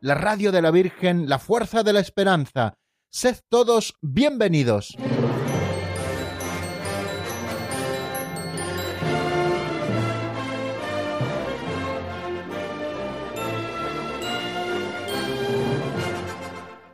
la radio de la Virgen, la fuerza de la esperanza. Sed todos bienvenidos.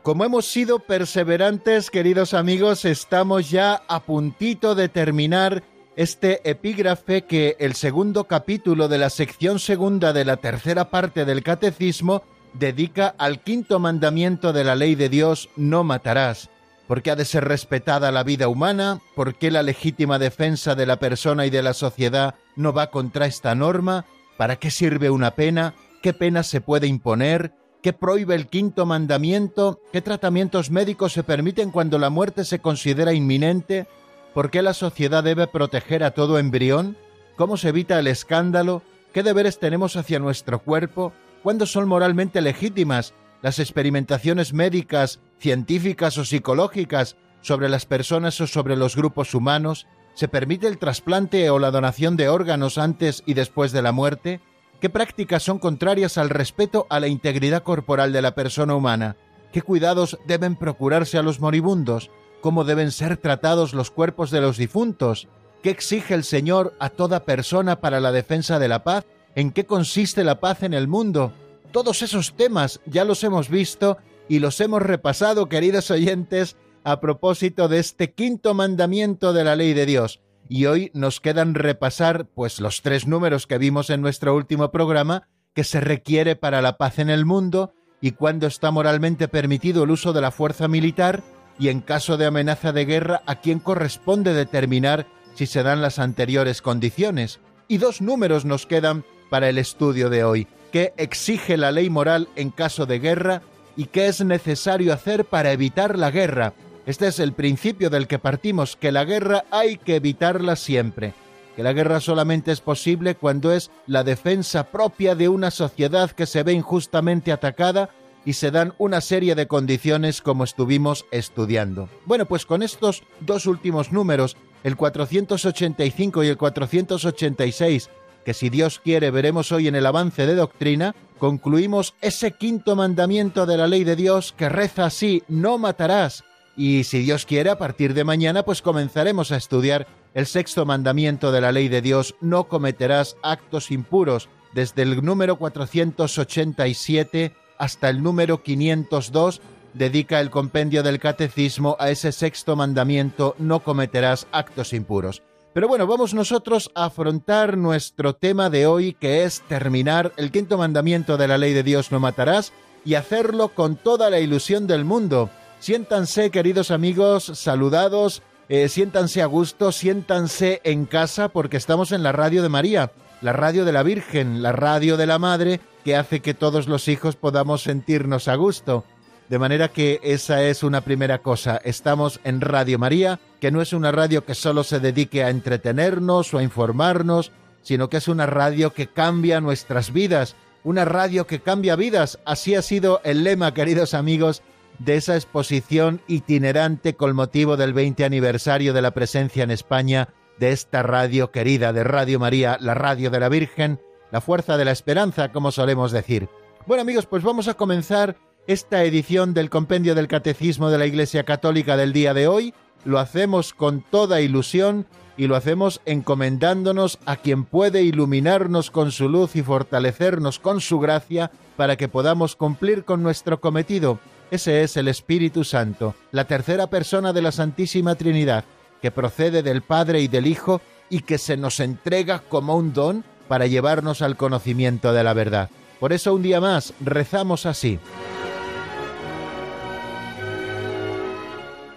Como hemos sido perseverantes, queridos amigos, estamos ya a puntito de terminar este epígrafe que el segundo capítulo de la sección segunda de la tercera parte del Catecismo dedica al quinto mandamiento de la ley de Dios, no matarás, porque ha de ser respetada la vida humana, porque la legítima defensa de la persona y de la sociedad no va contra esta norma, para qué sirve una pena, qué pena se puede imponer, ¿Qué prohíbe el quinto mandamiento? ¿Qué tratamientos médicos se permiten cuando la muerte se considera inminente? ¿Por qué la sociedad debe proteger a todo embrión? ¿Cómo se evita el escándalo? ¿Qué deberes tenemos hacia nuestro cuerpo? ¿Cuándo son moralmente legítimas las experimentaciones médicas, científicas o psicológicas sobre las personas o sobre los grupos humanos? ¿Se permite el trasplante o la donación de órganos antes y después de la muerte? ¿Qué prácticas son contrarias al respeto a la integridad corporal de la persona humana? ¿Qué cuidados deben procurarse a los moribundos? ¿Cómo deben ser tratados los cuerpos de los difuntos? ¿Qué exige el Señor a toda persona para la defensa de la paz? ¿En qué consiste la paz en el mundo? Todos esos temas ya los hemos visto y los hemos repasado, queridos oyentes, a propósito de este quinto mandamiento de la ley de Dios y hoy nos quedan repasar pues los tres números que vimos en nuestro último programa que se requiere para la paz en el mundo y cuándo está moralmente permitido el uso de la fuerza militar y en caso de amenaza de guerra a quién corresponde determinar si se dan las anteriores condiciones. Y dos números nos quedan para el estudio de hoy. ¿Qué exige la ley moral en caso de guerra y qué es necesario hacer para evitar la guerra? Este es el principio del que partimos, que la guerra hay que evitarla siempre, que la guerra solamente es posible cuando es la defensa propia de una sociedad que se ve injustamente atacada y se dan una serie de condiciones como estuvimos estudiando. Bueno, pues con estos dos últimos números, el 485 y el 486, que si Dios quiere veremos hoy en el avance de doctrina, concluimos ese quinto mandamiento de la ley de Dios que reza así, no matarás, y si Dios quiere, a partir de mañana pues comenzaremos a estudiar el sexto mandamiento de la ley de Dios, no cometerás actos impuros, desde el número 487 hasta el número 502, dedica el compendio del catecismo a ese sexto mandamiento, no cometerás actos impuros. Pero bueno, vamos nosotros a afrontar nuestro tema de hoy, que es terminar el quinto mandamiento de la ley de Dios, no matarás, y hacerlo con toda la ilusión del mundo Siéntanse, queridos amigos, saludados, eh, siéntanse a gusto, siéntanse en casa porque estamos en la radio de María, la radio de la Virgen, la radio de la Madre, que hace que todos los hijos podamos sentirnos a gusto. De manera que esa es una primera cosa. Estamos en Radio María, que no es una radio que solo se dedique a entretenernos o a informarnos, sino que es una radio que cambia nuestras vidas, una radio que cambia vidas. Así ha sido el lema, queridos amigos, de esa exposición itinerante con motivo del 20 aniversario de la presencia en España de esta radio querida de Radio María, la radio de la Virgen, la fuerza de la esperanza, como solemos decir. Bueno amigos, pues vamos a comenzar esta edición del Compendio del Catecismo de la Iglesia Católica del día de hoy. Lo hacemos con toda ilusión y lo hacemos encomendándonos a quien puede iluminarnos con su luz y fortalecernos con su gracia para que podamos cumplir con nuestro cometido, ese es el Espíritu Santo, la tercera persona de la Santísima Trinidad, que procede del Padre y del Hijo y que se nos entrega como un don para llevarnos al conocimiento de la verdad. Por eso un día más rezamos así.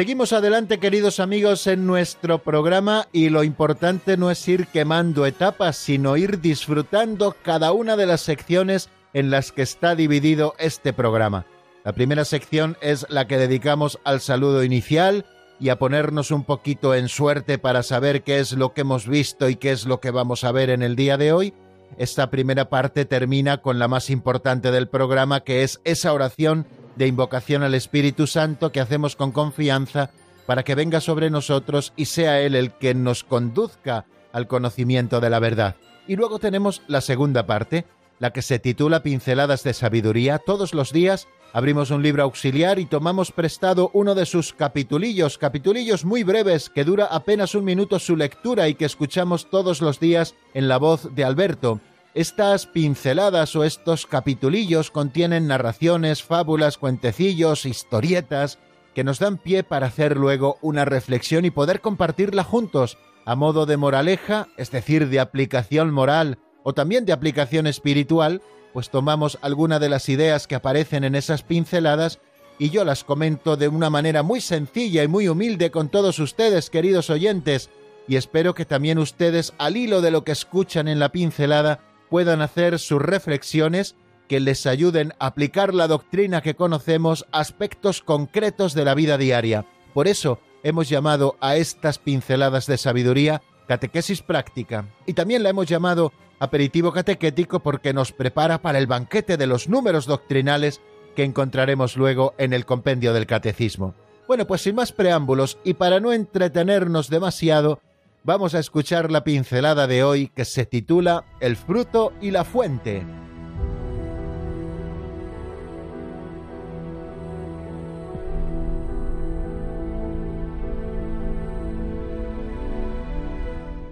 Seguimos adelante, queridos amigos, en nuestro programa y lo importante no es ir quemando etapas, sino ir disfrutando cada una de las secciones en las que está dividido este programa. La primera sección es la que dedicamos al saludo inicial y a ponernos un poquito en suerte para saber qué es lo que hemos visto y qué es lo que vamos a ver en el día de hoy. Esta primera parte termina con la más importante del programa, que es esa oración de invocación al Espíritu Santo que hacemos con confianza para que venga sobre nosotros y sea Él el que nos conduzca al conocimiento de la verdad. Y luego tenemos la segunda parte, la que se titula Pinceladas de Sabiduría. Todos los días abrimos un libro auxiliar y tomamos prestado uno de sus capitulillos, capitulillos muy breves que dura apenas un minuto su lectura y que escuchamos todos los días en la voz de Alberto. Estas pinceladas o estos capitulillos contienen narraciones, fábulas, cuentecillos, historietas, que nos dan pie para hacer luego una reflexión y poder compartirla juntos, a modo de moraleja, es decir, de aplicación moral o también de aplicación espiritual, pues tomamos alguna de las ideas que aparecen en esas pinceladas y yo las comento de una manera muy sencilla y muy humilde con todos ustedes, queridos oyentes, y espero que también ustedes, al hilo de lo que escuchan en la pincelada, puedan hacer sus reflexiones que les ayuden a aplicar la doctrina que conocemos a aspectos concretos de la vida diaria. Por eso hemos llamado a estas pinceladas de sabiduría catequesis práctica y también la hemos llamado aperitivo catequético porque nos prepara para el banquete de los números doctrinales que encontraremos luego en el compendio del catecismo. Bueno, pues sin más preámbulos y para no entretenernos demasiado, vamos a escuchar la pincelada de hoy que se titula El fruto y la fuente.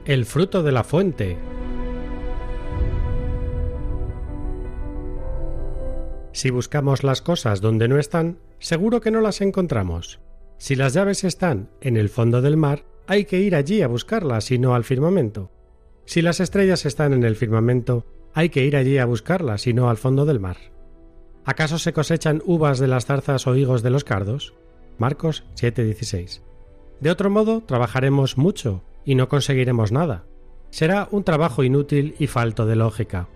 El fruto de la fuente. Si buscamos las cosas donde no están, seguro que no las encontramos. Si las llaves están en el fondo del mar, hay que ir allí a buscarlas y no al firmamento. Si las estrellas están en el firmamento, hay que ir allí a buscarlas y no al fondo del mar. ¿Acaso se cosechan uvas de las zarzas o higos de los cardos? Marcos 7:16. De otro modo, trabajaremos mucho y no conseguiremos nada. Será un trabajo inútil y falto de lógica.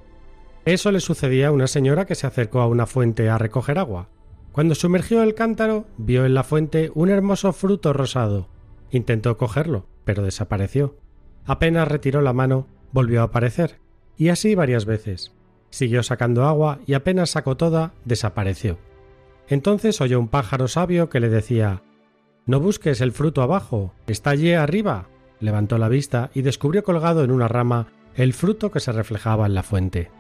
Eso le sucedía a una señora que se acercó a una fuente a recoger agua. Cuando sumergió el cántaro, vio en la fuente un hermoso fruto rosado, Intentó cogerlo, pero desapareció. Apenas retiró la mano, volvió a aparecer, y así varias veces. Siguió sacando agua y apenas sacó toda, desapareció. Entonces oyó un pájaro sabio que le decía No busques el fruto abajo, está allí arriba. Levantó la vista y descubrió colgado en una rama el fruto que se reflejaba en la fuente.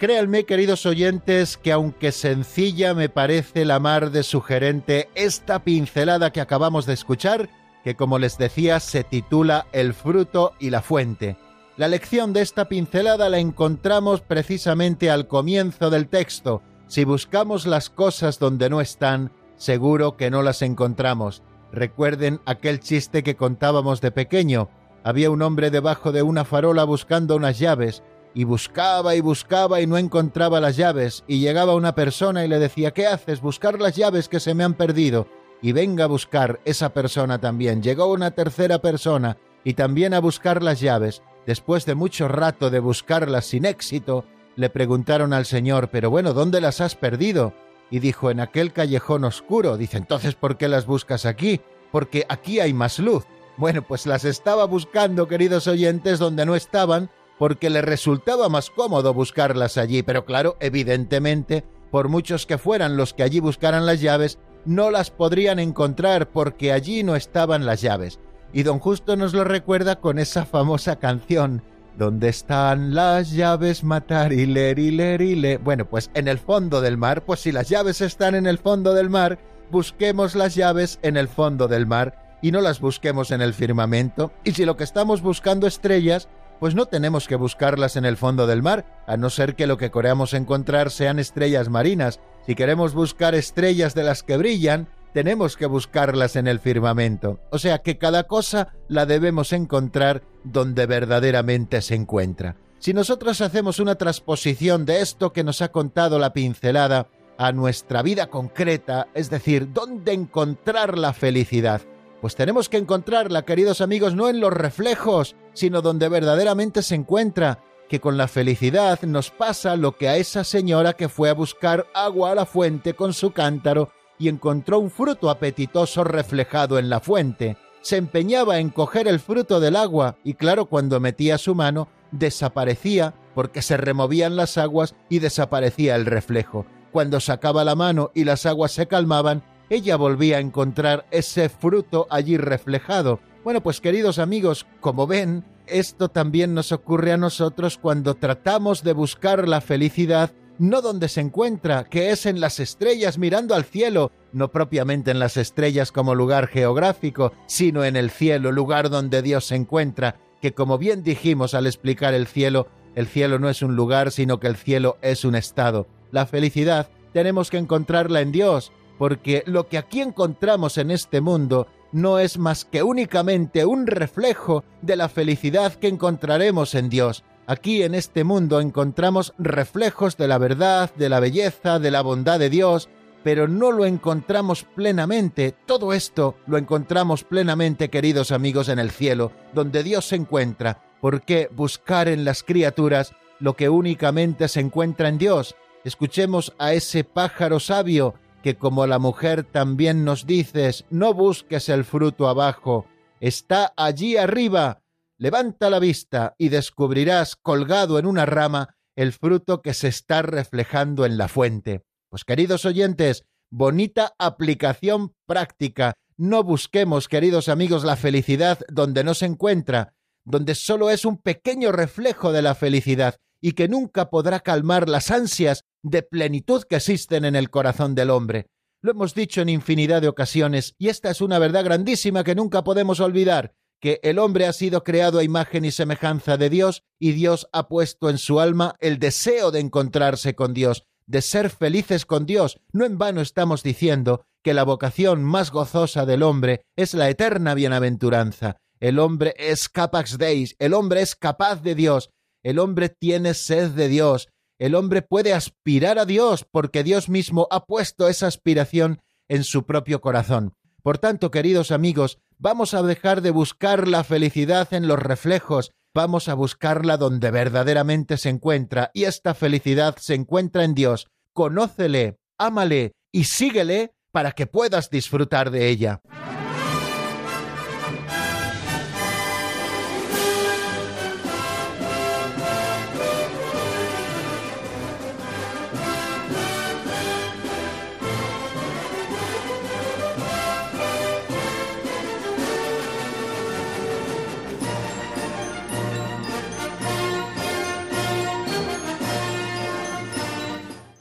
Créanme, queridos oyentes, que aunque sencilla me parece la mar de sugerente esta pincelada que acabamos de escuchar, que como les decía se titula El fruto y la fuente. La lección de esta pincelada la encontramos precisamente al comienzo del texto. Si buscamos las cosas donde no están, seguro que no las encontramos. Recuerden aquel chiste que contábamos de pequeño. Había un hombre debajo de una farola buscando unas llaves y buscaba y buscaba y no encontraba las llaves, y llegaba una persona y le decía ¿Qué haces? Buscar las llaves que se me han perdido. Y venga a buscar esa persona también. Llegó una tercera persona y también a buscar las llaves. Después de mucho rato de buscarlas sin éxito, le preguntaron al Señor ¿Pero bueno, ¿dónde las has perdido? Y dijo en aquel callejón oscuro. Dice entonces ¿por qué las buscas aquí? Porque aquí hay más luz. Bueno, pues las estaba buscando, queridos oyentes, donde no estaban, porque le resultaba más cómodo buscarlas allí, pero claro, evidentemente, por muchos que fueran los que allí buscaran las llaves, no las podrían encontrar porque allí no estaban las llaves. Y don Justo nos lo recuerda con esa famosa canción ¿Dónde están las llaves matar y leer y y? Bueno, pues en el fondo del mar, pues si las llaves están en el fondo del mar, busquemos las llaves en el fondo del mar y no las busquemos en el firmamento. Y si lo que estamos buscando estrellas, pues no tenemos que buscarlas en el fondo del mar, a no ser que lo que queramos encontrar sean estrellas marinas. Si queremos buscar estrellas de las que brillan, tenemos que buscarlas en el firmamento. O sea que cada cosa la debemos encontrar donde verdaderamente se encuentra. Si nosotros hacemos una transposición de esto que nos ha contado la pincelada a nuestra vida concreta, es decir, dónde encontrar la felicidad, pues tenemos que encontrarla, queridos amigos, no en los reflejos, sino donde verdaderamente se encuentra, que con la felicidad nos pasa lo que a esa señora que fue a buscar agua a la fuente con su cántaro y encontró un fruto apetitoso reflejado en la fuente. Se empeñaba en coger el fruto del agua y claro, cuando metía su mano, desaparecía porque se removían las aguas y desaparecía el reflejo. Cuando sacaba la mano y las aguas se calmaban, ella volvía a encontrar ese fruto allí reflejado. Bueno, pues queridos amigos, como ven, esto también nos ocurre a nosotros cuando tratamos de buscar la felicidad no donde se encuentra, que es en las estrellas mirando al cielo, no propiamente en las estrellas como lugar geográfico, sino en el cielo, lugar donde Dios se encuentra, que como bien dijimos al explicar el cielo, el cielo no es un lugar, sino que el cielo es un estado. La felicidad tenemos que encontrarla en Dios, porque lo que aquí encontramos en este mundo no es más que únicamente un reflejo de la felicidad que encontraremos en Dios. Aquí en este mundo encontramos reflejos de la verdad, de la belleza, de la bondad de Dios, pero no lo encontramos plenamente. Todo esto lo encontramos plenamente, queridos amigos, en el cielo, donde Dios se encuentra. ¿Por qué buscar en las criaturas lo que únicamente se encuentra en Dios? Escuchemos a ese pájaro sabio que como la mujer también nos dices, no busques el fruto abajo, está allí arriba, Levanta la vista y descubrirás colgado en una rama el fruto que se está reflejando en la fuente. Pues queridos oyentes, bonita aplicación práctica. No busquemos, queridos amigos, la felicidad donde no se encuentra, donde solo es un pequeño reflejo de la felicidad y que nunca podrá calmar las ansias de plenitud que existen en el corazón del hombre. Lo hemos dicho en infinidad de ocasiones, y esta es una verdad grandísima que nunca podemos olvidar que el hombre ha sido creado a imagen y semejanza de Dios y Dios ha puesto en su alma el deseo de encontrarse con Dios, de ser felices con Dios. No en vano estamos diciendo que la vocación más gozosa del hombre es la eterna bienaventuranza. El hombre es capax deis, el hombre es capaz de Dios, el hombre tiene sed de Dios, el hombre puede aspirar a Dios porque Dios mismo ha puesto esa aspiración en su propio corazón. Por tanto, queridos amigos, vamos a dejar de buscar la felicidad en los reflejos, vamos a buscarla donde verdaderamente se encuentra, y esta felicidad se encuentra en Dios. Conócele, ámale y síguele para que puedas disfrutar de ella.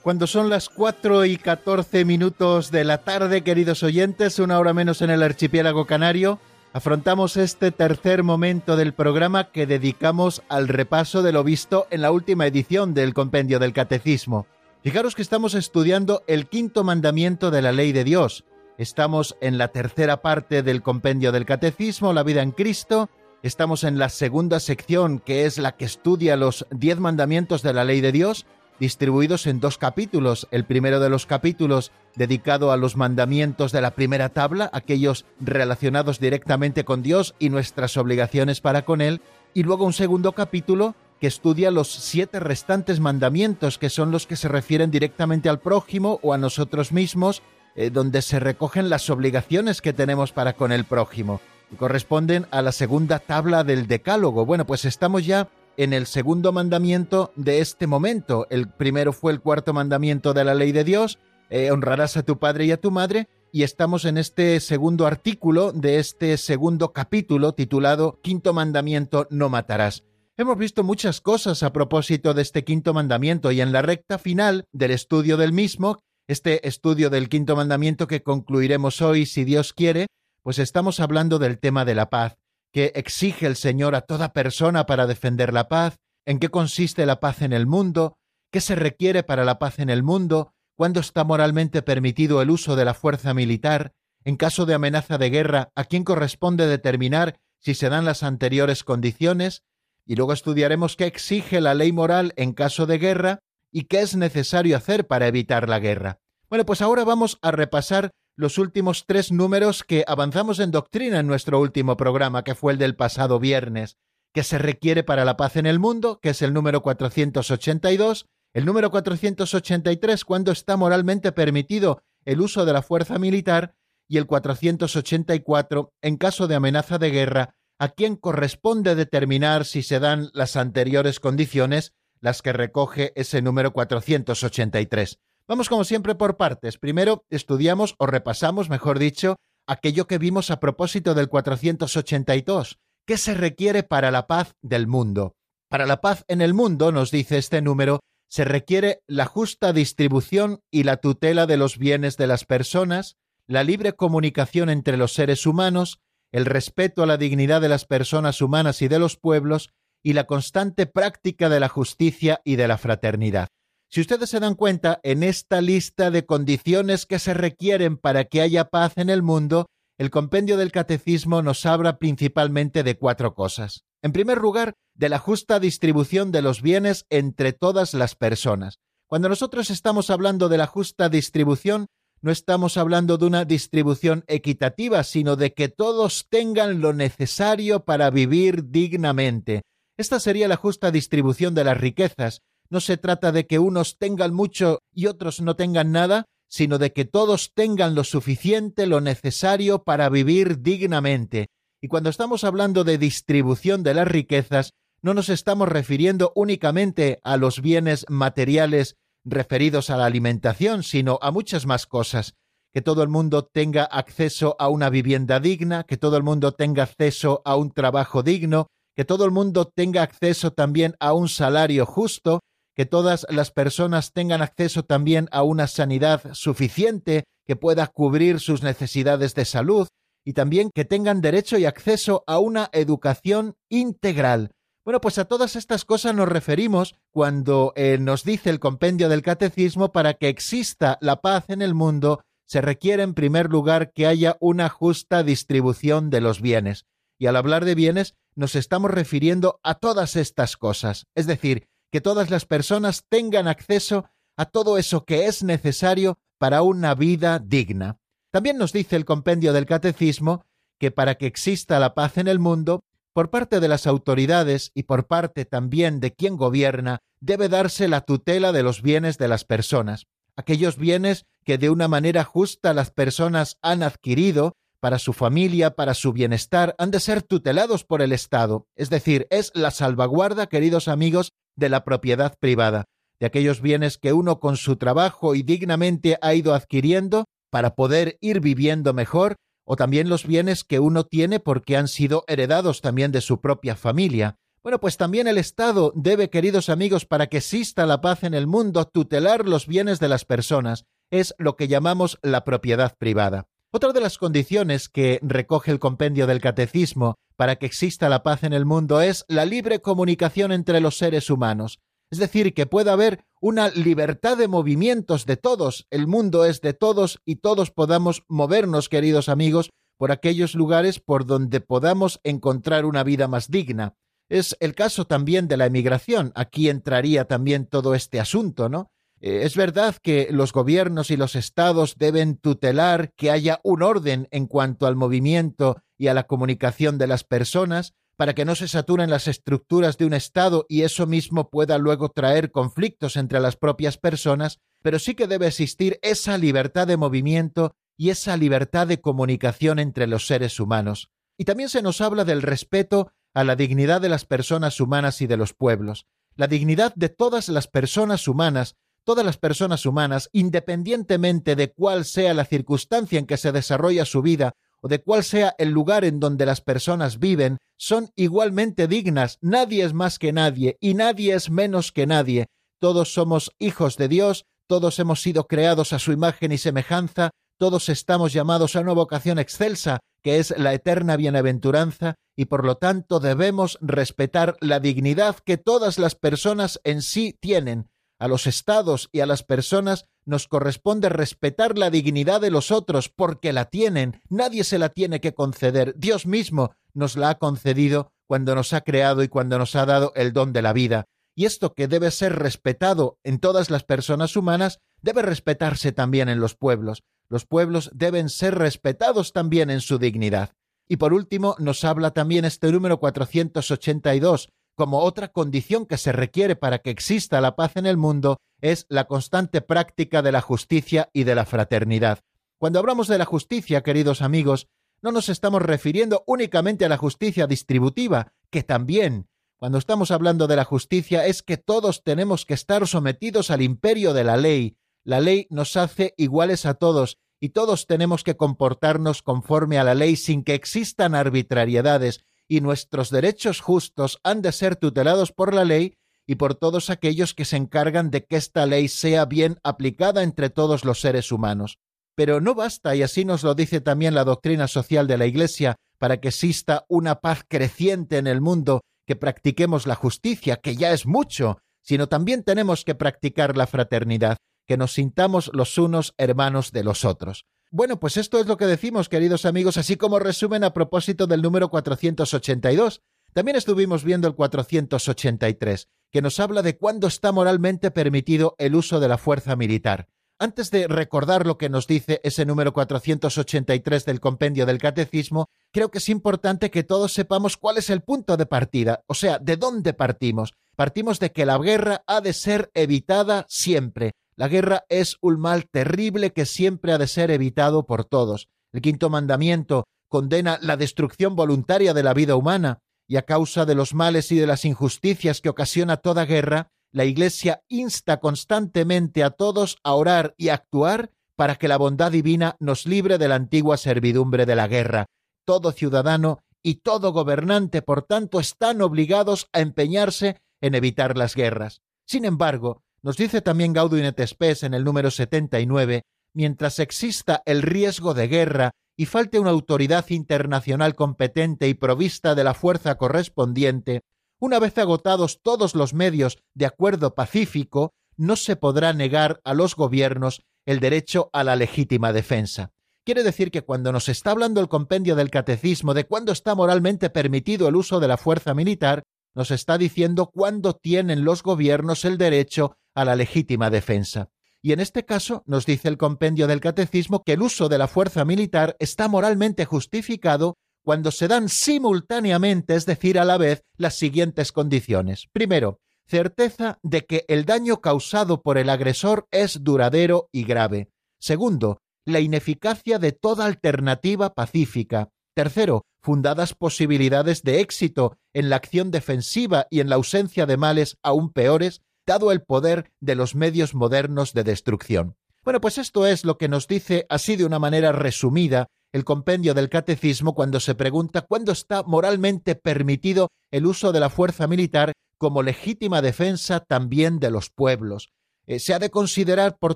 Cuando son las 4 y 14 minutos de la tarde, queridos oyentes, una hora menos en el archipiélago canario, afrontamos este tercer momento del programa que dedicamos al repaso de lo visto en la última edición del Compendio del Catecismo. Fijaros que estamos estudiando el quinto mandamiento de la ley de Dios. Estamos en la tercera parte del Compendio del Catecismo, la vida en Cristo. Estamos en la segunda sección, que es la que estudia los diez mandamientos de la ley de Dios distribuidos en dos capítulos. El primero de los capítulos dedicado a los mandamientos de la primera tabla, aquellos relacionados directamente con Dios y nuestras obligaciones para con Él, y luego un segundo capítulo que estudia los siete restantes mandamientos, que son los que se refieren directamente al prójimo o a nosotros mismos, eh, donde se recogen las obligaciones que tenemos para con el prójimo. Y corresponden a la segunda tabla del Decálogo. Bueno, pues estamos ya en el segundo mandamiento de este momento. El primero fue el cuarto mandamiento de la ley de Dios, eh, honrarás a tu padre y a tu madre, y estamos en este segundo artículo de este segundo capítulo titulado Quinto Mandamiento, no matarás. Hemos visto muchas cosas a propósito de este quinto mandamiento y en la recta final del estudio del mismo, este estudio del quinto mandamiento que concluiremos hoy si Dios quiere, pues estamos hablando del tema de la paz, que exige el Señor a toda persona para defender la paz, en qué consiste la paz en el mundo, qué se requiere para la paz en el mundo, cuándo está moralmente permitido el uso de la fuerza militar, en caso de amenaza de guerra, a quién corresponde determinar si se dan las anteriores condiciones, y luego estudiaremos qué exige la ley moral en caso de guerra y qué es necesario hacer para evitar la guerra. Bueno, pues ahora vamos a repasar los últimos tres números que avanzamos en doctrina en nuestro último programa, que fue el del pasado viernes, que se requiere para la paz en el mundo, que es el número 482, el número 483 cuando está moralmente permitido el uso de la fuerza militar y el 484 en caso de amenaza de guerra, a quien corresponde determinar si se dan las anteriores condiciones, las que recoge ese número 483. Vamos como siempre por partes. Primero estudiamos o repasamos, mejor dicho, aquello que vimos a propósito del 482. ¿Qué se requiere para la paz del mundo? Para la paz en el mundo, nos dice este número, se requiere la justa distribución y la tutela de los bienes de las personas, la libre comunicación entre los seres humanos, el respeto a la dignidad de las personas humanas y de los pueblos, y la constante práctica de la justicia y de la fraternidad. Si ustedes se dan cuenta, en esta lista de condiciones que se requieren para que haya paz en el mundo, el compendio del catecismo nos habla principalmente de cuatro cosas. En primer lugar, de la justa distribución de los bienes entre todas las personas. Cuando nosotros estamos hablando de la justa distribución, no estamos hablando de una distribución equitativa, sino de que todos tengan lo necesario para vivir dignamente. Esta sería la justa distribución de las riquezas. No se trata de que unos tengan mucho y otros no tengan nada, sino de que todos tengan lo suficiente, lo necesario para vivir dignamente. Y cuando estamos hablando de distribución de las riquezas, no nos estamos refiriendo únicamente a los bienes materiales referidos a la alimentación, sino a muchas más cosas. Que todo el mundo tenga acceso a una vivienda digna, que todo el mundo tenga acceso a un trabajo digno, que todo el mundo tenga acceso también a un salario justo, que todas las personas tengan acceso también a una sanidad suficiente que pueda cubrir sus necesidades de salud y también que tengan derecho y acceso a una educación integral. Bueno, pues a todas estas cosas nos referimos cuando eh, nos dice el compendio del catecismo para que exista la paz en el mundo se requiere en primer lugar que haya una justa distribución de los bienes. Y al hablar de bienes nos estamos refiriendo a todas estas cosas, es decir, que todas las personas tengan acceso a todo eso que es necesario para una vida digna. También nos dice el compendio del Catecismo que para que exista la paz en el mundo, por parte de las autoridades y por parte también de quien gobierna, debe darse la tutela de los bienes de las personas, aquellos bienes que de una manera justa las personas han adquirido para su familia, para su bienestar, han de ser tutelados por el Estado, es decir, es la salvaguarda, queridos amigos, de la propiedad privada, de aquellos bienes que uno con su trabajo y dignamente ha ido adquiriendo para poder ir viviendo mejor, o también los bienes que uno tiene porque han sido heredados también de su propia familia. Bueno, pues también el Estado debe, queridos amigos, para que exista la paz en el mundo, tutelar los bienes de las personas. Es lo que llamamos la propiedad privada. Otra de las condiciones que recoge el compendio del Catecismo para que exista la paz en el mundo es la libre comunicación entre los seres humanos. Es decir, que pueda haber una libertad de movimientos de todos. El mundo es de todos y todos podamos movernos, queridos amigos, por aquellos lugares por donde podamos encontrar una vida más digna. Es el caso también de la emigración. Aquí entraría también todo este asunto, ¿no? Eh, es verdad que los gobiernos y los estados deben tutelar que haya un orden en cuanto al movimiento y a la comunicación de las personas, para que no se saturen las estructuras de un Estado y eso mismo pueda luego traer conflictos entre las propias personas, pero sí que debe existir esa libertad de movimiento y esa libertad de comunicación entre los seres humanos. Y también se nos habla del respeto a la dignidad de las personas humanas y de los pueblos. La dignidad de todas las personas humanas Todas las personas humanas, independientemente de cuál sea la circunstancia en que se desarrolla su vida o de cuál sea el lugar en donde las personas viven, son igualmente dignas. Nadie es más que nadie y nadie es menos que nadie. Todos somos hijos de Dios, todos hemos sido creados a su imagen y semejanza, todos estamos llamados a una vocación excelsa, que es la eterna bienaventuranza, y por lo tanto debemos respetar la dignidad que todas las personas en sí tienen, a los estados y a las personas nos corresponde respetar la dignidad de los otros porque la tienen, nadie se la tiene que conceder, Dios mismo nos la ha concedido cuando nos ha creado y cuando nos ha dado el don de la vida. Y esto que debe ser respetado en todas las personas humanas, debe respetarse también en los pueblos. Los pueblos deben ser respetados también en su dignidad. Y por último, nos habla también este número 482 como otra condición que se requiere para que exista la paz en el mundo es la constante práctica de la justicia y de la fraternidad. Cuando hablamos de la justicia, queridos amigos, no nos estamos refiriendo únicamente a la justicia distributiva, que también, cuando estamos hablando de la justicia, es que todos tenemos que estar sometidos al imperio de la ley. La ley nos hace iguales a todos y todos tenemos que comportarnos conforme a la ley sin que existan arbitrariedades, y nuestros derechos justos han de ser tutelados por la ley y por todos aquellos que se encargan de que esta ley sea bien aplicada entre todos los seres humanos. Pero no basta, y así nos lo dice también la doctrina social de la Iglesia, para que exista una paz creciente en el mundo, que practiquemos la justicia, que ya es mucho, sino también tenemos que practicar la fraternidad, que nos sintamos los unos hermanos de los otros. Bueno, pues esto es lo que decimos, queridos amigos, así como resumen a propósito del número 482. También estuvimos viendo el 483, que nos habla de cuándo está moralmente permitido el uso de la fuerza militar. Antes de recordar lo que nos dice ese número 483 del compendio del Catecismo, creo que es importante que todos sepamos cuál es el punto de partida, o sea, de dónde partimos. Partimos de que la guerra ha de ser evitada siempre, la guerra es un mal terrible que siempre ha de ser evitado por todos. El quinto mandamiento condena la destrucción voluntaria de la vida humana, y a causa de los males y de las injusticias que ocasiona toda guerra, la Iglesia insta constantemente a todos a orar y actuar para que la bondad divina nos libre de la antigua servidumbre de la guerra. Todo ciudadano y todo gobernante, por tanto, están obligados a empeñarse en evitar las guerras. Sin embargo, nos dice también Gaudium et en el número 79, mientras exista el riesgo de guerra y falte una autoridad internacional competente y provista de la fuerza correspondiente, una vez agotados todos los medios de acuerdo pacífico, no se podrá negar a los gobiernos el derecho a la legítima defensa. Quiere decir que cuando nos está hablando el compendio del catecismo de cuándo está moralmente permitido el uso de la fuerza militar, nos está diciendo cuándo tienen los gobiernos el derecho a la legítima defensa. Y en este caso nos dice el compendio del Catecismo que el uso de la fuerza militar está moralmente justificado cuando se dan simultáneamente, es decir, a la vez, las siguientes condiciones. Primero, certeza de que el daño causado por el agresor es duradero y grave. Segundo, la ineficacia de toda alternativa pacífica. Tercero, fundadas posibilidades de éxito en la acción defensiva y en la ausencia de males aún peores, dado el poder de los medios modernos de destrucción. Bueno, pues esto es lo que nos dice así de una manera resumida el compendio del catecismo cuando se pregunta cuándo está moralmente permitido el uso de la fuerza militar como legítima defensa también de los pueblos. Eh, se ha de considerar, por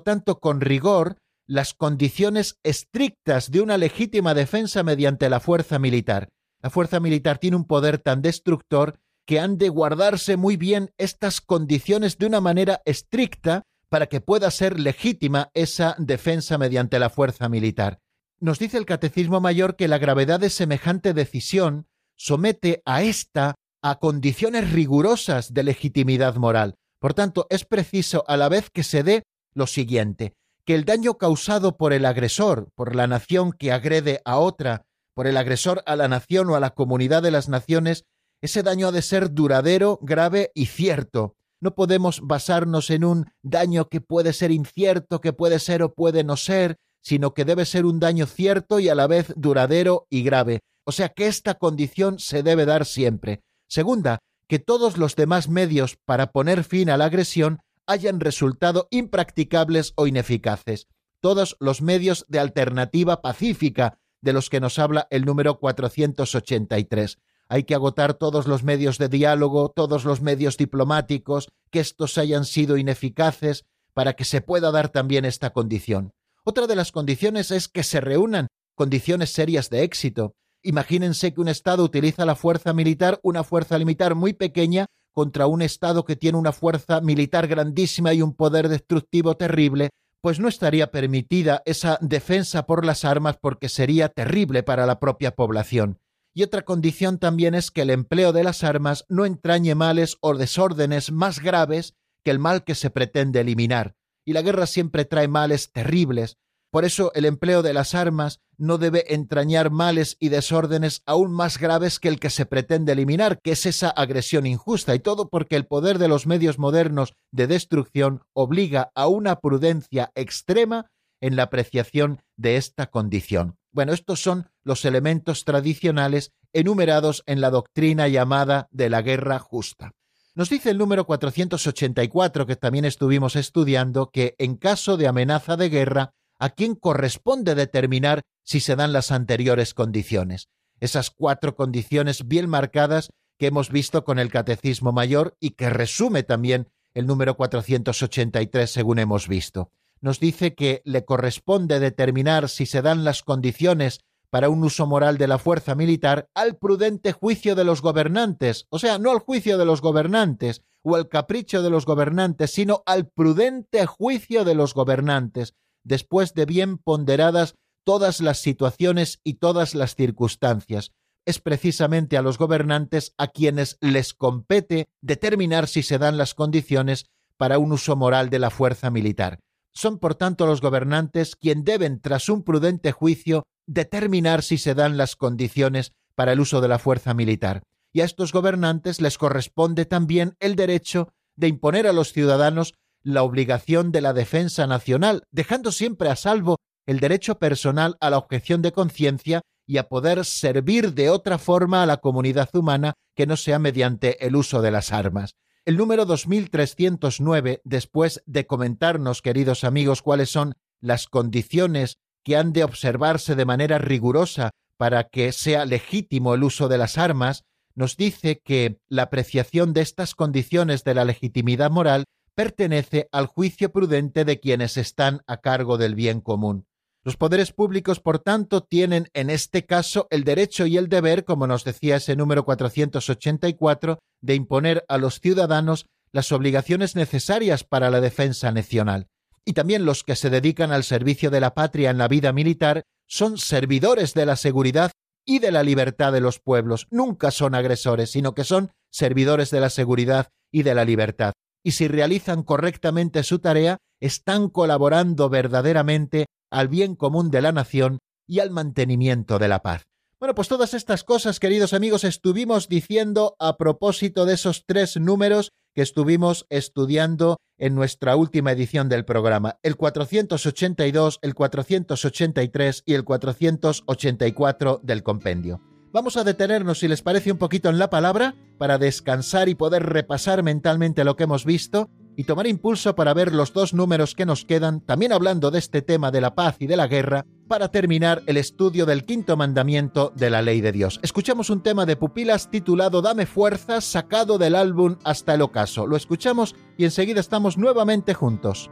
tanto, con rigor las condiciones estrictas de una legítima defensa mediante la fuerza militar. La fuerza militar tiene un poder tan destructor que han de guardarse muy bien estas condiciones de una manera estricta para que pueda ser legítima esa defensa mediante la fuerza militar. Nos dice el Catecismo Mayor que la gravedad de semejante decisión somete a ésta a condiciones rigurosas de legitimidad moral. Por tanto, es preciso a la vez que se dé lo siguiente, que el daño causado por el agresor, por la nación que agrede a otra, por el agresor a la nación o a la comunidad de las naciones, ese daño ha de ser duradero, grave y cierto. No podemos basarnos en un daño que puede ser incierto, que puede ser o puede no ser, sino que debe ser un daño cierto y a la vez duradero y grave. O sea que esta condición se debe dar siempre. Segunda, que todos los demás medios para poner fin a la agresión hayan resultado impracticables o ineficaces. Todos los medios de alternativa pacífica de los que nos habla el número 483. Hay que agotar todos los medios de diálogo, todos los medios diplomáticos, que estos hayan sido ineficaces, para que se pueda dar también esta condición. Otra de las condiciones es que se reúnan condiciones serias de éxito. Imagínense que un Estado utiliza la fuerza militar, una fuerza militar muy pequeña, contra un Estado que tiene una fuerza militar grandísima y un poder destructivo terrible, pues no estaría permitida esa defensa por las armas porque sería terrible para la propia población. Y otra condición también es que el empleo de las armas no entrañe males o desórdenes más graves que el mal que se pretende eliminar. Y la guerra siempre trae males terribles, por eso el empleo de las armas no debe entrañar males y desórdenes aún más graves que el que se pretende eliminar, que es esa agresión injusta, y todo porque el poder de los medios modernos de destrucción obliga a una prudencia extrema en la apreciación de esta condición. Bueno, estos son los elementos tradicionales enumerados en la doctrina llamada de la guerra justa. Nos dice el número 484, que también estuvimos estudiando, que en caso de amenaza de guerra, a quién corresponde determinar si se dan las anteriores condiciones. Esas cuatro condiciones bien marcadas que hemos visto con el Catecismo Mayor y que resume también el número 483 según hemos visto. Nos dice que le corresponde determinar si se dan las condiciones para un uso moral de la fuerza militar al prudente juicio de los gobernantes, o sea, no al juicio de los gobernantes o al capricho de los gobernantes, sino al prudente juicio de los gobernantes, después de bien ponderadas todas las situaciones y todas las circunstancias. Es precisamente a los gobernantes a quienes les compete determinar si se dan las condiciones para un uso moral de la fuerza militar. Son por tanto los gobernantes quien deben, tras un prudente juicio, determinar si se dan las condiciones para el uso de la fuerza militar. Y a estos gobernantes les corresponde también el derecho de imponer a los ciudadanos la obligación de la defensa nacional, dejando siempre a salvo el derecho personal a la objeción de conciencia y a poder servir de otra forma a la comunidad humana que no sea mediante el uso de las armas. El número 2309, después de comentarnos, queridos amigos, cuáles son las condiciones que han de observarse de manera rigurosa para que sea legítimo el uso de las armas, nos dice que la apreciación de estas condiciones de la legitimidad moral pertenece al juicio prudente de quienes están a cargo del bien común. Los poderes públicos, por tanto, tienen en este caso el derecho y el deber, como nos decía ese número 484, de imponer a los ciudadanos las obligaciones necesarias para la defensa nacional. Y también los que se dedican al servicio de la patria en la vida militar son servidores de la seguridad y de la libertad de los pueblos. Nunca son agresores, sino que son servidores de la seguridad y de la libertad y si realizan correctamente su tarea, están colaborando verdaderamente al bien común de la nación y al mantenimiento de la paz. Bueno, pues todas estas cosas, queridos amigos, estuvimos diciendo a propósito de esos tres números que estuvimos estudiando en nuestra última edición del programa, el 482, el 483 y el 484 del compendio. Vamos a detenernos, si les parece, un poquito en la palabra para descansar y poder repasar mentalmente lo que hemos visto y tomar impulso para ver los dos números que nos quedan, también hablando de este tema de la paz y de la guerra, para terminar el estudio del quinto mandamiento de la ley de Dios. Escuchamos un tema de pupilas titulado Dame fuerzas, sacado del álbum hasta el ocaso. Lo escuchamos y enseguida estamos nuevamente juntos.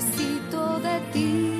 Fuerzas.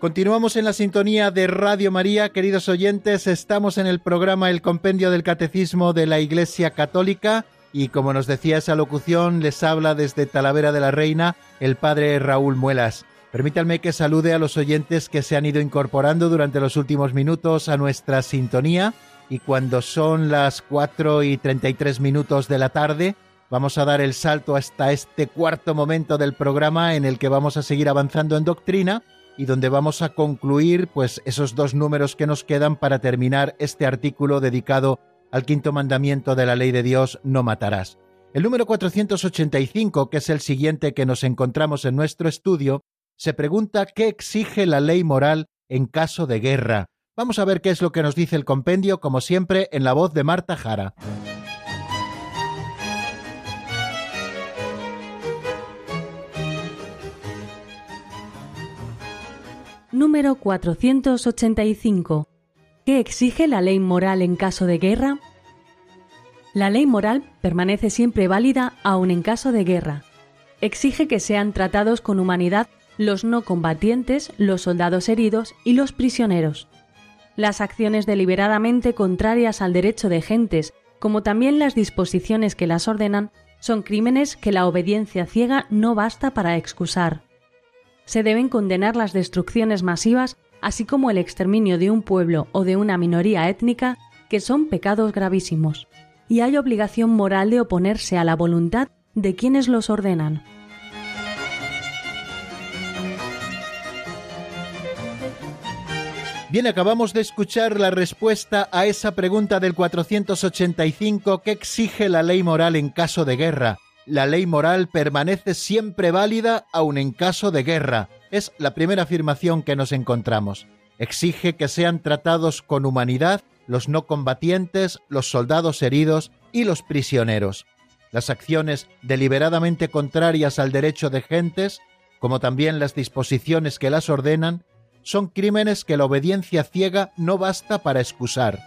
Continuamos en la sintonía de Radio María, queridos oyentes, estamos en el programa El Compendio del Catecismo de la Iglesia Católica. Y como nos decía esa locución, les habla desde Talavera de la Reina el Padre Raúl Muelas. Permítanme que salude a los oyentes que se han ido incorporando durante los últimos minutos a nuestra sintonía. Y cuando son las 4 y 33 minutos de la tarde, vamos a dar el salto hasta este cuarto momento del programa en el que vamos a seguir avanzando en doctrina y donde vamos a concluir pues esos dos números que nos quedan para terminar este artículo dedicado al quinto mandamiento de la ley de Dios, no matarás. El número 485, que es el siguiente que nos encontramos en nuestro estudio, se pregunta qué exige la ley moral en caso de guerra. Vamos a ver qué es lo que nos dice el compendio, como siempre, en la voz de Marta Jara. Número 485. ¿Qué exige la ley moral en caso de guerra? La ley moral permanece siempre válida aun en caso de guerra. Exige que sean tratados con humanidad los no combatientes, los soldados heridos y los prisioneros. Las acciones deliberadamente contrarias al derecho de gentes, como también las disposiciones que las ordenan, son crímenes que la obediencia ciega no basta para excusar se deben condenar las destrucciones masivas, así como el exterminio de un pueblo o de una minoría étnica, que son pecados gravísimos. Y hay obligación moral de oponerse a la voluntad de quienes los ordenan. Bien, acabamos de escuchar la respuesta a esa pregunta del 485 que exige la ley moral en caso de guerra la ley moral permanece siempre válida aun en caso de guerra. Es la primera afirmación que nos encontramos. Exige que sean tratados con humanidad los no combatientes, los soldados heridos y los prisioneros. Las acciones deliberadamente contrarias al derecho de gentes, como también las disposiciones que las ordenan, son crímenes que la obediencia ciega no basta para excusar.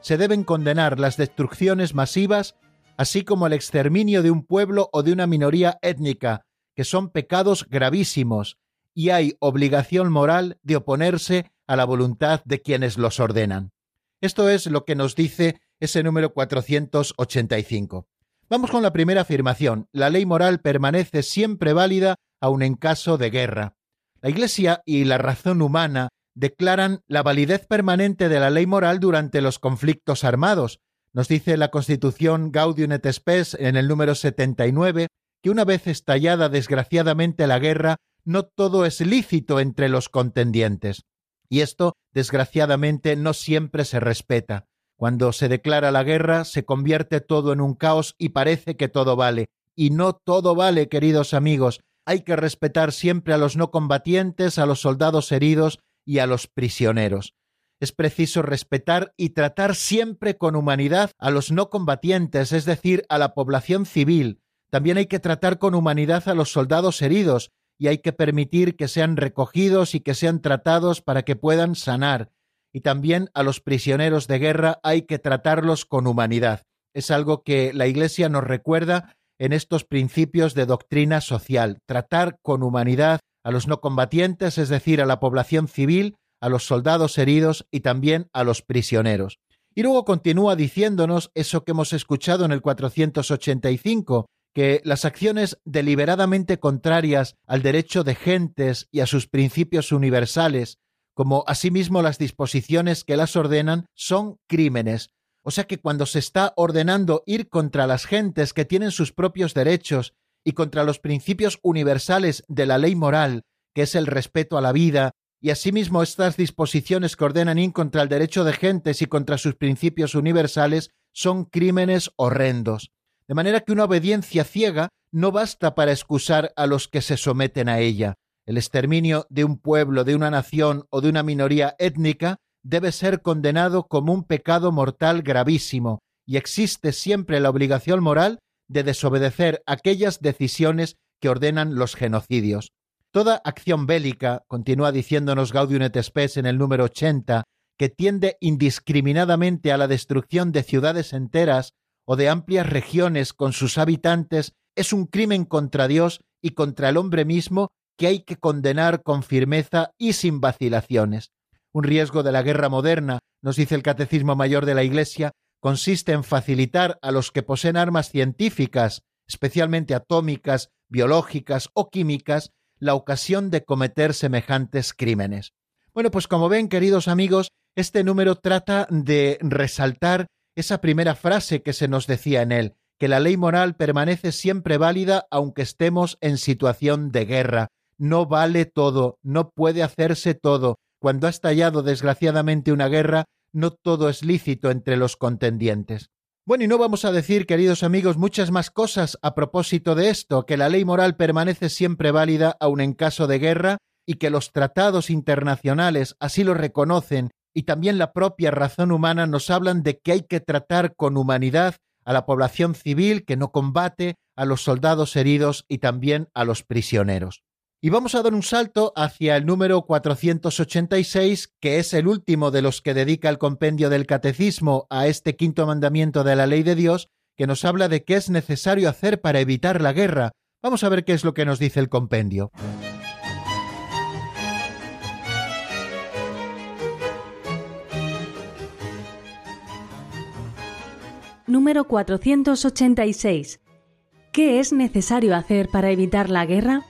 Se deben condenar las destrucciones masivas así como el exterminio de un pueblo o de una minoría étnica, que son pecados gravísimos, y hay obligación moral de oponerse a la voluntad de quienes los ordenan. Esto es lo que nos dice ese número 485. Vamos con la primera afirmación. La ley moral permanece siempre válida aun en caso de guerra. La Iglesia y la razón humana declaran la validez permanente de la ley moral durante los conflictos armados, nos dice la Constitución Gaudium et Spes en el número 79 que una vez estallada desgraciadamente la guerra, no todo es lícito entre los contendientes. Y esto, desgraciadamente, no siempre se respeta. Cuando se declara la guerra, se convierte todo en un caos y parece que todo vale. Y no todo vale, queridos amigos. Hay que respetar siempre a los no combatientes, a los soldados heridos y a los prisioneros es preciso respetar y tratar siempre con humanidad a los no combatientes, es decir, a la población civil. También hay que tratar con humanidad a los soldados heridos y hay que permitir que sean recogidos y que sean tratados para que puedan sanar. Y también a los prisioneros de guerra hay que tratarlos con humanidad. Es algo que la Iglesia nos recuerda en estos principios de doctrina social, tratar con humanidad a los no combatientes, es decir, a la población civil, a los soldados heridos y también a los prisioneros. Y luego continúa diciéndonos eso que hemos escuchado en el 485, que las acciones deliberadamente contrarias al derecho de gentes y a sus principios universales, como asimismo las disposiciones que las ordenan, son crímenes. O sea que cuando se está ordenando ir contra las gentes que tienen sus propios derechos y contra los principios universales de la ley moral, que es el respeto a la vida, y asimismo estas disposiciones que ordenan ir contra el derecho de gentes y contra sus principios universales son crímenes horrendos. De manera que una obediencia ciega no basta para excusar a los que se someten a ella. el exterminio de un pueblo, de una nación o de una minoría étnica debe ser condenado como un pecado mortal gravísimo y existe siempre la obligación moral de desobedecer aquellas decisiones que ordenan los genocidios. Toda acción bélica, continúa diciéndonos Gaudium et Spes en el número 80, que tiende indiscriminadamente a la destrucción de ciudades enteras o de amplias regiones con sus habitantes, es un crimen contra Dios y contra el hombre mismo que hay que condenar con firmeza y sin vacilaciones. Un riesgo de la guerra moderna, nos dice el Catecismo Mayor de la Iglesia, consiste en facilitar a los que poseen armas científicas, especialmente atómicas, biológicas o químicas, la ocasión de cometer semejantes crímenes. Bueno, pues como ven, queridos amigos, este número trata de resaltar esa primera frase que se nos decía en él, que la ley moral permanece siempre válida aunque estemos en situación de guerra. No vale todo, no puede hacerse todo. Cuando ha estallado desgraciadamente una guerra, no todo es lícito entre los contendientes. Bueno, y no vamos a decir, queridos amigos, muchas más cosas a propósito de esto, que la ley moral permanece siempre válida aun en caso de guerra y que los tratados internacionales así lo reconocen y también la propia razón humana nos hablan de que hay que tratar con humanidad a la población civil que no combate, a los soldados heridos y también a los prisioneros. Y vamos a dar un salto hacia el número 486, que es el último de los que dedica el compendio del Catecismo a este quinto mandamiento de la ley de Dios, que nos habla de qué es necesario hacer para evitar la guerra. Vamos a ver qué es lo que nos dice el compendio. Número 486. ¿Qué es necesario hacer para evitar la guerra?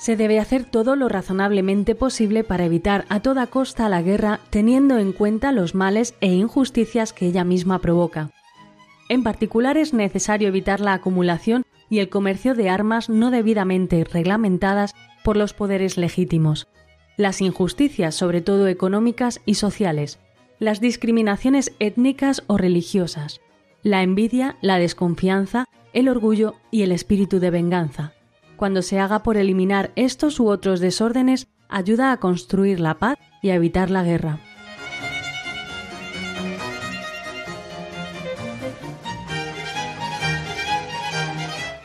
Se debe hacer todo lo razonablemente posible para evitar a toda costa la guerra teniendo en cuenta los males e injusticias que ella misma provoca. En particular es necesario evitar la acumulación y el comercio de armas no debidamente reglamentadas por los poderes legítimos, las injusticias sobre todo económicas y sociales, las discriminaciones étnicas o religiosas, la envidia, la desconfianza, el orgullo y el espíritu de venganza cuando se haga por eliminar estos u otros desórdenes, ayuda a construir la paz y a evitar la guerra.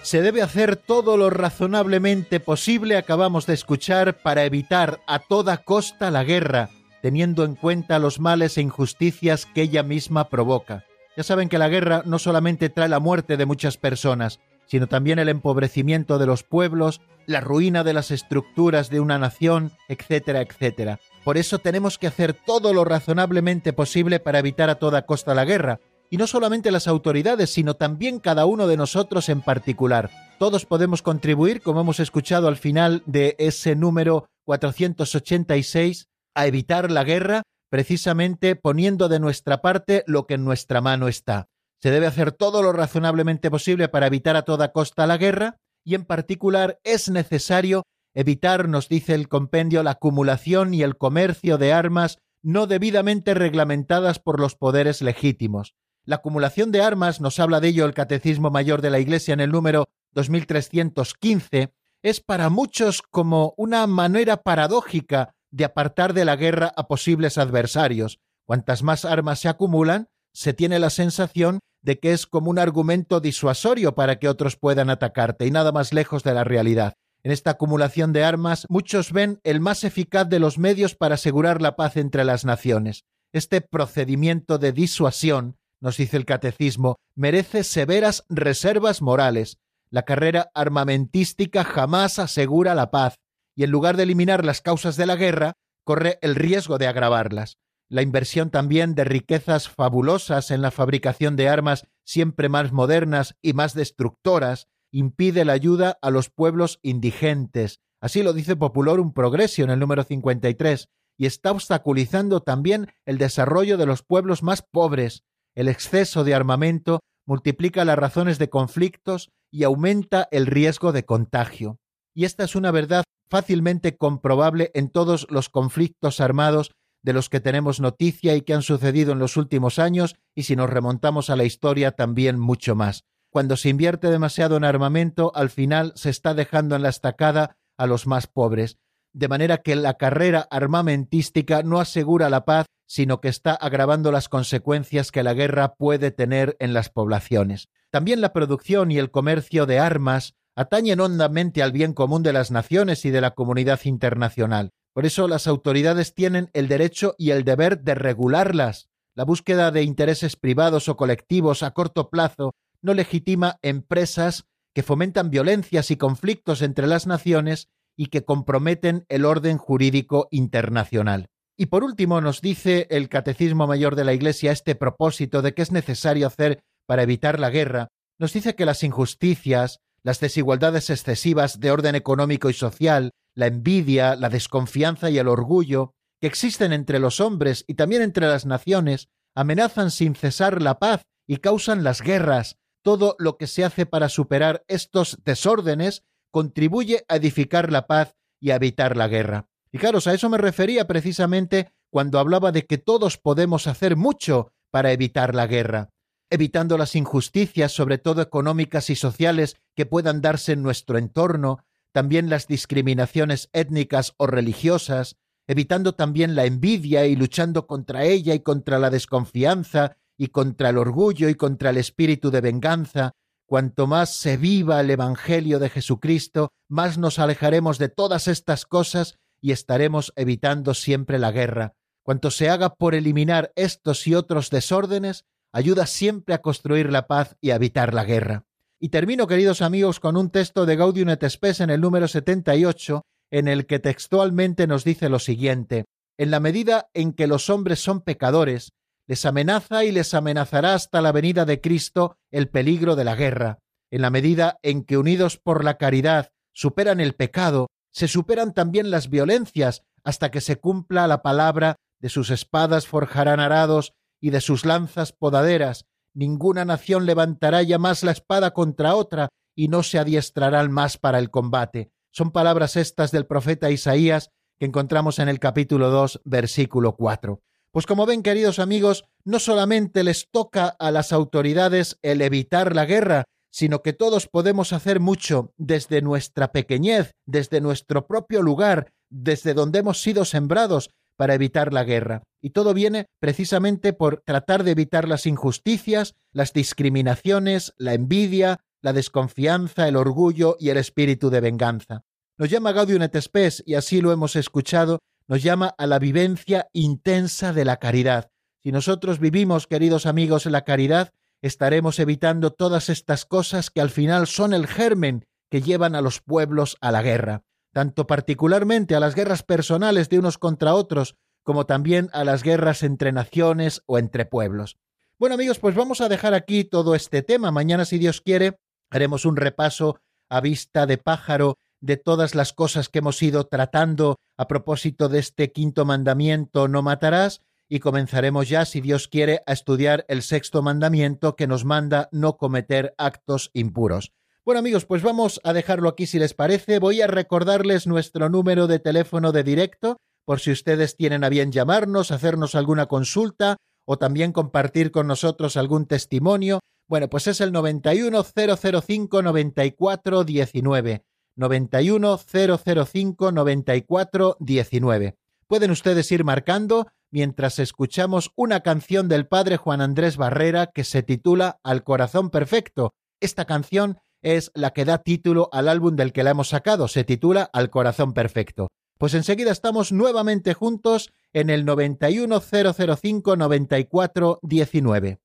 Se debe hacer todo lo razonablemente posible, acabamos de escuchar, para evitar a toda costa la guerra, teniendo en cuenta los males e injusticias que ella misma provoca. Ya saben que la guerra no solamente trae la muerte de muchas personas, sino también el empobrecimiento de los pueblos, la ruina de las estructuras de una nación, etcétera, etcétera. Por eso tenemos que hacer todo lo razonablemente posible para evitar a toda costa la guerra, y no solamente las autoridades, sino también cada uno de nosotros en particular. Todos podemos contribuir, como hemos escuchado al final de ese número 486, a evitar la guerra, precisamente poniendo de nuestra parte lo que en nuestra mano está. Se debe hacer todo lo razonablemente posible para evitar a toda costa la guerra y en particular es necesario evitar, nos dice el compendio, la acumulación y el comercio de armas no debidamente reglamentadas por los poderes legítimos. La acumulación de armas, nos habla de ello el Catecismo Mayor de la Iglesia en el número 2315, es para muchos como una manera paradójica de apartar de la guerra a posibles adversarios. Cuantas más armas se acumulan, se tiene la sensación de que es como un argumento disuasorio para que otros puedan atacarte y nada más lejos de la realidad. En esta acumulación de armas, muchos ven el más eficaz de los medios para asegurar la paz entre las naciones. Este procedimiento de disuasión, nos dice el catecismo, merece severas reservas morales. La carrera armamentística jamás asegura la paz, y en lugar de eliminar las causas de la guerra, corre el riesgo de agravarlas la inversión también de riquezas fabulosas en la fabricación de armas siempre más modernas y más destructoras impide la ayuda a los pueblos indigentes. Así lo dice un Progresio en el número 53, y está obstaculizando también el desarrollo de los pueblos más pobres. El exceso de armamento multiplica las razones de conflictos y aumenta el riesgo de contagio. Y esta es una verdad fácilmente comprobable en todos los conflictos armados de los que tenemos noticia y que han sucedido en los últimos años y si nos remontamos a la historia también mucho más. Cuando se invierte demasiado en armamento, al final se está dejando en la estacada a los más pobres, de manera que la carrera armamentística no asegura la paz, sino que está agravando las consecuencias que la guerra puede tener en las poblaciones. También la producción y el comercio de armas atañen hondamente al bien común de las naciones y de la comunidad internacional. Por eso las autoridades tienen el derecho y el deber de regularlas. La búsqueda de intereses privados o colectivos a corto plazo no legitima empresas que fomentan violencias y conflictos entre las naciones y que comprometen el orden jurídico internacional. Y por último nos dice el Catecismo Mayor de la Iglesia este propósito de que es necesario hacer para evitar la guerra, nos dice que las injusticias, las desigualdades excesivas de orden económico y social, la envidia, la desconfianza y el orgullo, que existen entre los hombres y también entre las naciones, amenazan sin cesar la paz y causan las guerras. Todo lo que se hace para superar estos desórdenes contribuye a edificar la paz y a evitar la guerra. Fijaros, a eso me refería precisamente cuando hablaba de que todos podemos hacer mucho para evitar la guerra, evitando las injusticias, sobre todo económicas y sociales, que puedan darse en nuestro entorno, también las discriminaciones étnicas o religiosas, evitando también la envidia y luchando contra ella y contra la desconfianza y contra el orgullo y contra el espíritu de venganza, Cuanto más se viva el Evangelio de Jesucristo, más nos alejaremos de todas estas cosas y estaremos evitando siempre la guerra. Cuanto se haga por eliminar estos y otros desórdenes, ayuda siempre a construir la paz y a evitar la guerra. Y termino, queridos amigos, con un texto de Gaudium et Spes en el número 78, en el que textualmente nos dice lo siguiente: En la medida en que los hombres son pecadores, les amenaza y les amenazará hasta la venida de Cristo el peligro de la guerra. En la medida en que unidos por la caridad superan el pecado, se superan también las violencias hasta que se cumpla la palabra de sus espadas forjarán arados y de sus lanzas podaderas. Ninguna nación levantará ya más la espada contra otra y no se adiestrarán más para el combate. Son palabras estas del profeta Isaías que encontramos en el capítulo 2, versículo 4. Pues como ven, queridos amigos, no solamente les toca a las autoridades el evitar la guerra, sino que todos podemos hacer mucho desde nuestra pequeñez, desde nuestro propio lugar, desde donde hemos sido sembrados para evitar la guerra. Y todo viene precisamente por tratar de evitar las injusticias, las discriminaciones, la envidia, la desconfianza, el orgullo y el espíritu de venganza. Nos llama Gaudium et Spes, y así lo hemos escuchado, nos llama a la vivencia intensa de la caridad. Si nosotros vivimos, queridos amigos, la caridad, estaremos evitando todas estas cosas que al final son el germen que llevan a los pueblos a la guerra, tanto particularmente a las guerras personales de unos contra otros, como también a las guerras entre naciones o entre pueblos. Bueno amigos, pues vamos a dejar aquí todo este tema. Mañana, si Dios quiere, haremos un repaso a vista de pájaro de todas las cosas que hemos ido tratando a propósito de este quinto mandamiento no matarás y comenzaremos ya, si Dios quiere, a estudiar el sexto mandamiento que nos manda no cometer actos impuros. Bueno amigos, pues vamos a dejarlo aquí si les parece. Voy a recordarles nuestro número de teléfono de directo por si ustedes tienen a bien llamarnos, hacernos alguna consulta o también compartir con nosotros algún testimonio. Bueno, pues es el 91005 9419. 91 005 94 19. Pueden ustedes ir marcando mientras escuchamos una canción del padre Juan Andrés Barrera que se titula Al corazón perfecto. Esta canción es la que da título al álbum del que la hemos sacado, se titula Al corazón perfecto. Pues enseguida estamos nuevamente juntos en el 91005 94 19.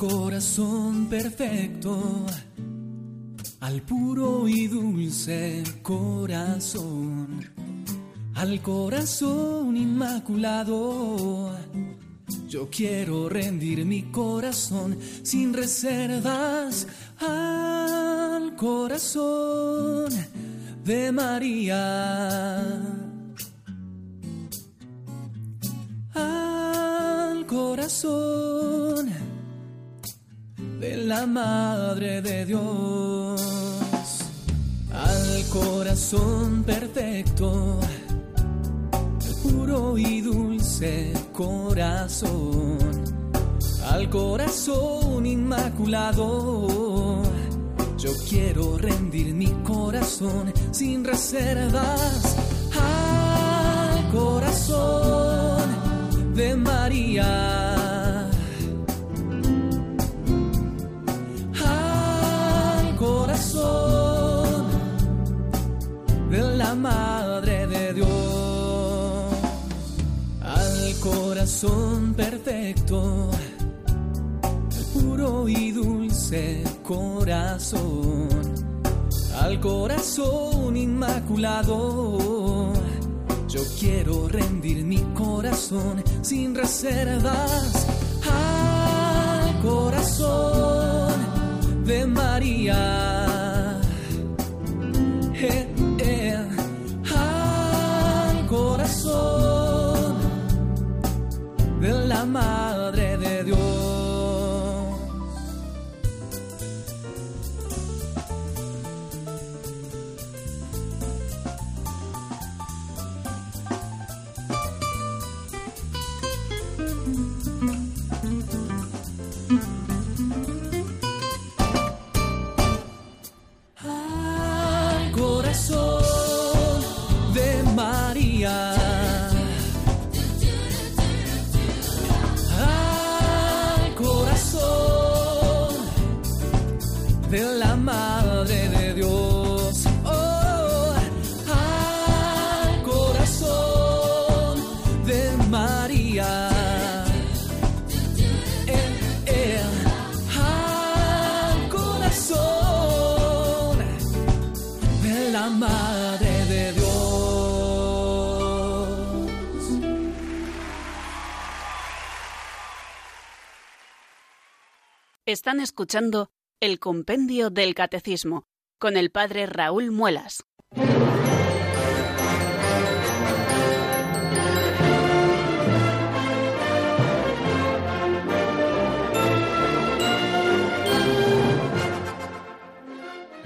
corazón perfecto, al puro y dulce corazón, al corazón inmaculado. Yo quiero rendir mi corazón sin reservas al corazón de María. Al corazón de la Madre de Dios. Corazón perfecto, puro y dulce corazón, al corazón inmaculado. Yo quiero rendir mi corazón sin reservas al corazón de María. Madre de Dios. Al corazón perfecto, puro y dulce corazón. Al corazón inmaculado yo quiero rendir mi corazón sin reservas al corazón de María. De la Están escuchando el Compendio del Catecismo con el Padre Raúl Muelas.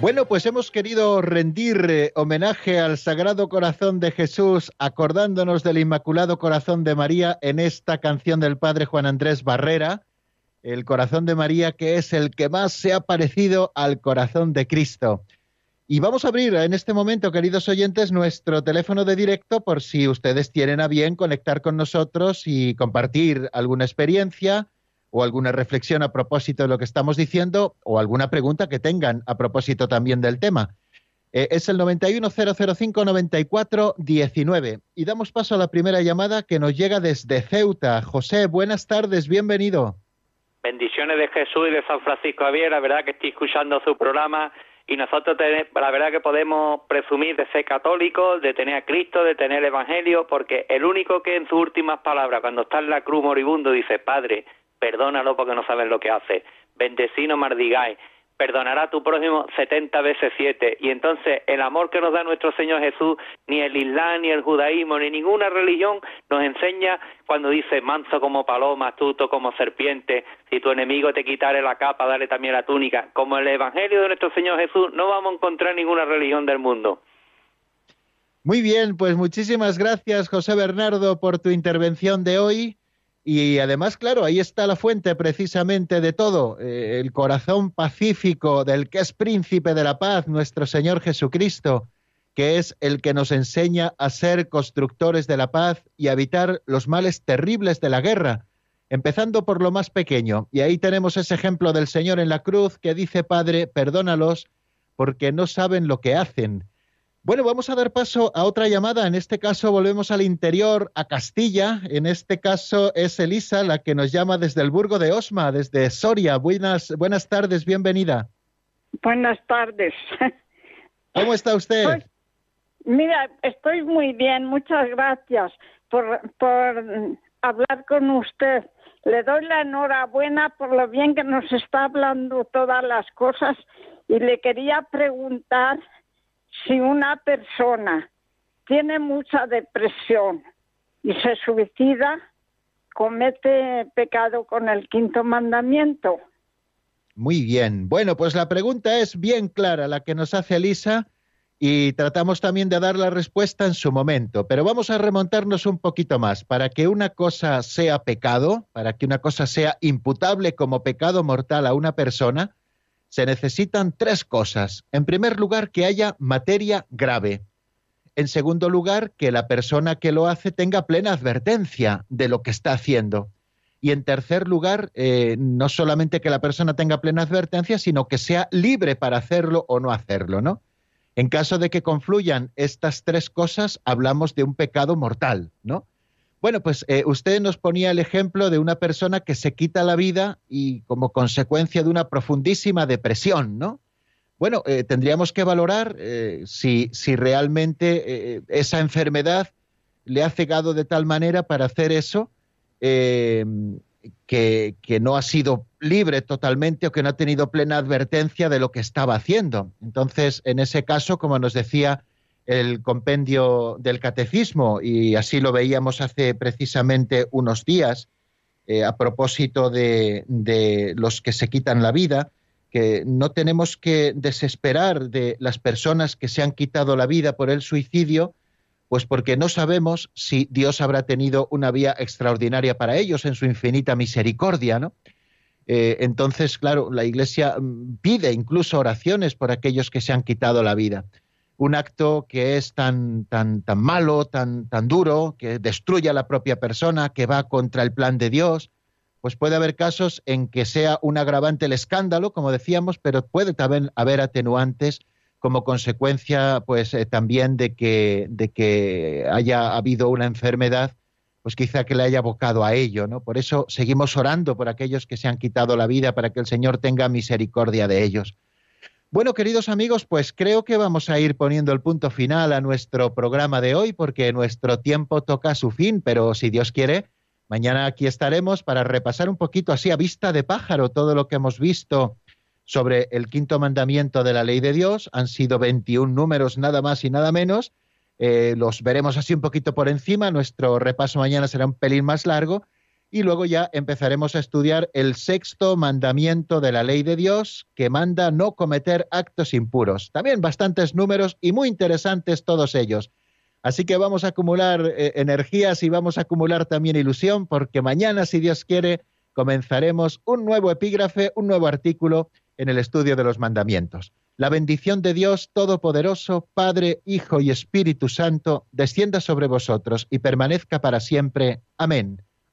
Bueno, pues hemos querido rendir eh, homenaje al Sagrado Corazón de Jesús, acordándonos del Inmaculado Corazón de María en esta canción del Padre Juan Andrés Barrera, el corazón de María, que es el que más se ha parecido al corazón de Cristo. Y vamos a abrir en este momento, queridos oyentes, nuestro teléfono de directo por si ustedes tienen a bien conectar con nosotros y compartir alguna experiencia o alguna reflexión a propósito de lo que estamos diciendo o alguna pregunta que tengan a propósito también del tema. Eh, es el 910059419 y damos paso a la primera llamada que nos llega desde Ceuta. José, buenas tardes, bienvenido. Bendiciones de Jesús y de San Francisco Javier, la verdad que estoy escuchando su programa y nosotros la verdad que podemos presumir de ser católicos, de tener a Cristo, de tener el Evangelio, porque el único que en sus últimas palabras, cuando está en la cruz moribundo, dice, Padre, perdónalo porque no saben lo que hace, bendecino mardigáis, perdonará a tu prójimo setenta veces siete. Y entonces el amor que nos da nuestro Señor Jesús, ni el Islam, ni el judaísmo, ni ninguna religión nos enseña cuando dice manso como paloma, astuto como serpiente, si tu enemigo te quitare la capa, dale también la túnica. Como el Evangelio de nuestro Señor Jesús, no vamos a encontrar ninguna religión del mundo. Muy bien, pues muchísimas gracias José Bernardo por tu intervención de hoy. Y además, claro, ahí está la fuente precisamente de todo, eh, el corazón pacífico del que es príncipe de la paz, nuestro Señor Jesucristo, que es el que nos enseña a ser constructores de la paz y a evitar los males terribles de la guerra, empezando por lo más pequeño. Y ahí tenemos ese ejemplo del Señor en la cruz que dice, Padre, perdónalos porque no saben lo que hacen. Bueno, vamos a dar paso a otra llamada. En este caso volvemos al interior, a Castilla. En este caso es Elisa la que nos llama desde el Burgo de Osma, desde Soria. Buenas, buenas tardes, bienvenida. Buenas tardes. ¿Cómo está usted? Pues, mira, estoy muy bien. Muchas gracias por, por hablar con usted. Le doy la enhorabuena por lo bien que nos está hablando todas las cosas y le quería preguntar si una persona tiene mucha depresión y se suicida, comete pecado con el quinto mandamiento. Muy bien. Bueno, pues la pregunta es bien clara, la que nos hace Elisa, y tratamos también de dar la respuesta en su momento, pero vamos a remontarnos un poquito más. Para que una cosa sea pecado, para que una cosa sea imputable como pecado mortal a una persona, se necesitan tres cosas. En primer lugar, que haya materia grave. En segundo lugar, que la persona que lo hace tenga plena advertencia de lo que está haciendo. Y en tercer lugar, eh, no solamente que la persona tenga plena advertencia, sino que sea libre para hacerlo o no hacerlo, ¿no? En caso de que confluyan estas tres cosas, hablamos de un pecado mortal, ¿no? Bueno, pues eh, usted nos ponía el ejemplo de una persona que se quita la vida y como consecuencia de una profundísima depresión, ¿no? Bueno, eh, tendríamos que valorar eh, si, si, realmente esa enfermedad le ha cegado de tal manera para hacer eso que, no ha sido libre totalmente o que no ha tenido plena advertencia de lo que estaba haciendo. Entonces, en ese caso, como nos decía el compendio del catecismo, y así lo veíamos hace precisamente unos días, eh, a propósito de, los que se quitan la vida, que no tenemos que desesperar de las personas que se han quitado la vida por el suicidio, pues porque no sabemos si Dios habrá tenido una vía extraordinaria para ellos en su infinita misericordia, ¿no? Eh, entonces, claro, la Iglesia mm, pide incluso oraciones por aquellos que se han quitado la vida. Un acto que es tan, tan, tan malo, tan, tan duro, que destruye a la propia persona, que va contra el plan de Dios, pues puede haber casos en que sea un agravante el escándalo, como decíamos, pero puede también haber atenuantes como consecuencia pues eh, también de que, de que haya habido una enfermedad pues quizá que le haya abocado a ello, ¿no? Por eso seguimos orando por aquellos que se han quitado la vida para que el Señor tenga misericordia de ellos. Bueno, queridos amigos, pues creo que vamos a ir poniendo el punto final a nuestro programa de hoy porque nuestro tiempo toca su fin, pero si Dios quiere, mañana aquí estaremos para repasar un poquito así a vista de pájaro todo lo que hemos visto sobre el quinto mandamiento de la ley de Dios. Han sido 21 números nada más y nada menos. Eh, los veremos así un poquito por encima. Nuestro repaso mañana será un pelín más largo. Y luego ya empezaremos a estudiar el sexto mandamiento de la ley de Dios que manda no cometer actos impuros. También bastantes números y muy interesantes todos ellos. Así que vamos a acumular eh, energías y vamos a acumular también ilusión porque mañana, si Dios quiere, comenzaremos un nuevo epígrafe, un nuevo artículo en el estudio de los mandamientos. La bendición de Dios Todopoderoso, Padre, Hijo y Espíritu Santo, descienda sobre vosotros y permanezca para siempre. Amén.